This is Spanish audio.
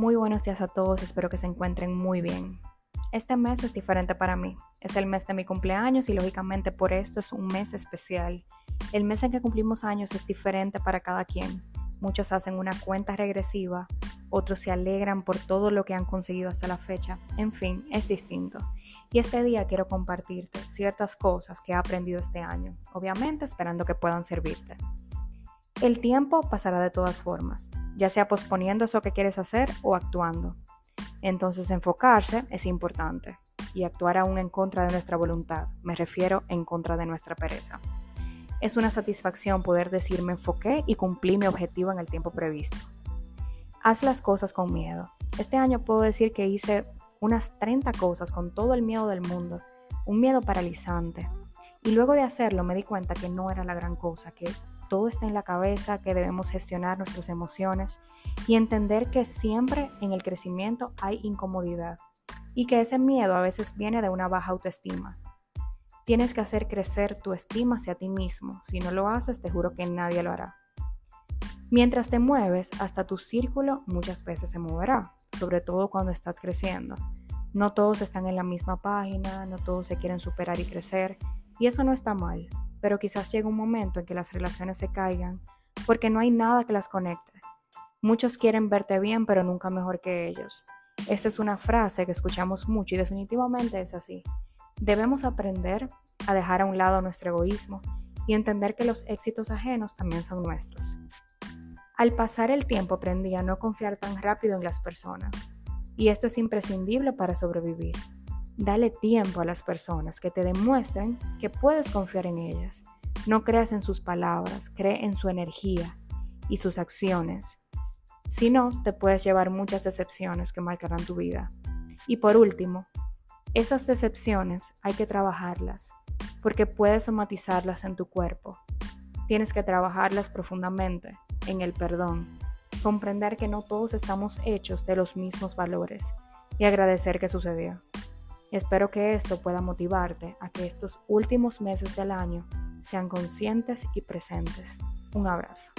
Muy buenos días a todos, espero que se encuentren muy bien. Este mes es diferente para mí. Es el mes de mi cumpleaños y lógicamente por esto es un mes especial. El mes en que cumplimos años es diferente para cada quien. Muchos hacen una cuenta regresiva, otros se alegran por todo lo que han conseguido hasta la fecha. En fin, es distinto. Y este día quiero compartirte ciertas cosas que he aprendido este año, obviamente esperando que puedan servirte. El tiempo pasará de todas formas, ya sea posponiendo eso que quieres hacer o actuando. Entonces enfocarse es importante y actuar aún en contra de nuestra voluntad, me refiero en contra de nuestra pereza. Es una satisfacción poder decir me enfoqué y cumplí mi objetivo en el tiempo previsto. Haz las cosas con miedo. Este año puedo decir que hice unas 30 cosas con todo el miedo del mundo, un miedo paralizante. Y luego de hacerlo me di cuenta que no era la gran cosa, que todo está en la cabeza, que debemos gestionar nuestras emociones y entender que siempre en el crecimiento hay incomodidad y que ese miedo a veces viene de una baja autoestima. Tienes que hacer crecer tu estima hacia ti mismo. Si no lo haces, te juro que nadie lo hará. Mientras te mueves, hasta tu círculo muchas veces se moverá, sobre todo cuando estás creciendo. No todos están en la misma página, no todos se quieren superar y crecer, y eso no está mal pero quizás llegue un momento en que las relaciones se caigan porque no hay nada que las conecte. Muchos quieren verte bien, pero nunca mejor que ellos. Esta es una frase que escuchamos mucho y definitivamente es así. Debemos aprender a dejar a un lado nuestro egoísmo y entender que los éxitos ajenos también son nuestros. Al pasar el tiempo aprendí a no confiar tan rápido en las personas, y esto es imprescindible para sobrevivir. Dale tiempo a las personas que te demuestren que puedes confiar en ellas. No creas en sus palabras, cree en su energía y sus acciones. Si no, te puedes llevar muchas decepciones que marcarán tu vida. Y por último, esas decepciones hay que trabajarlas, porque puedes somatizarlas en tu cuerpo. Tienes que trabajarlas profundamente, en el perdón, comprender que no todos estamos hechos de los mismos valores y agradecer que sucedió. Espero que esto pueda motivarte a que estos últimos meses del año sean conscientes y presentes. Un abrazo.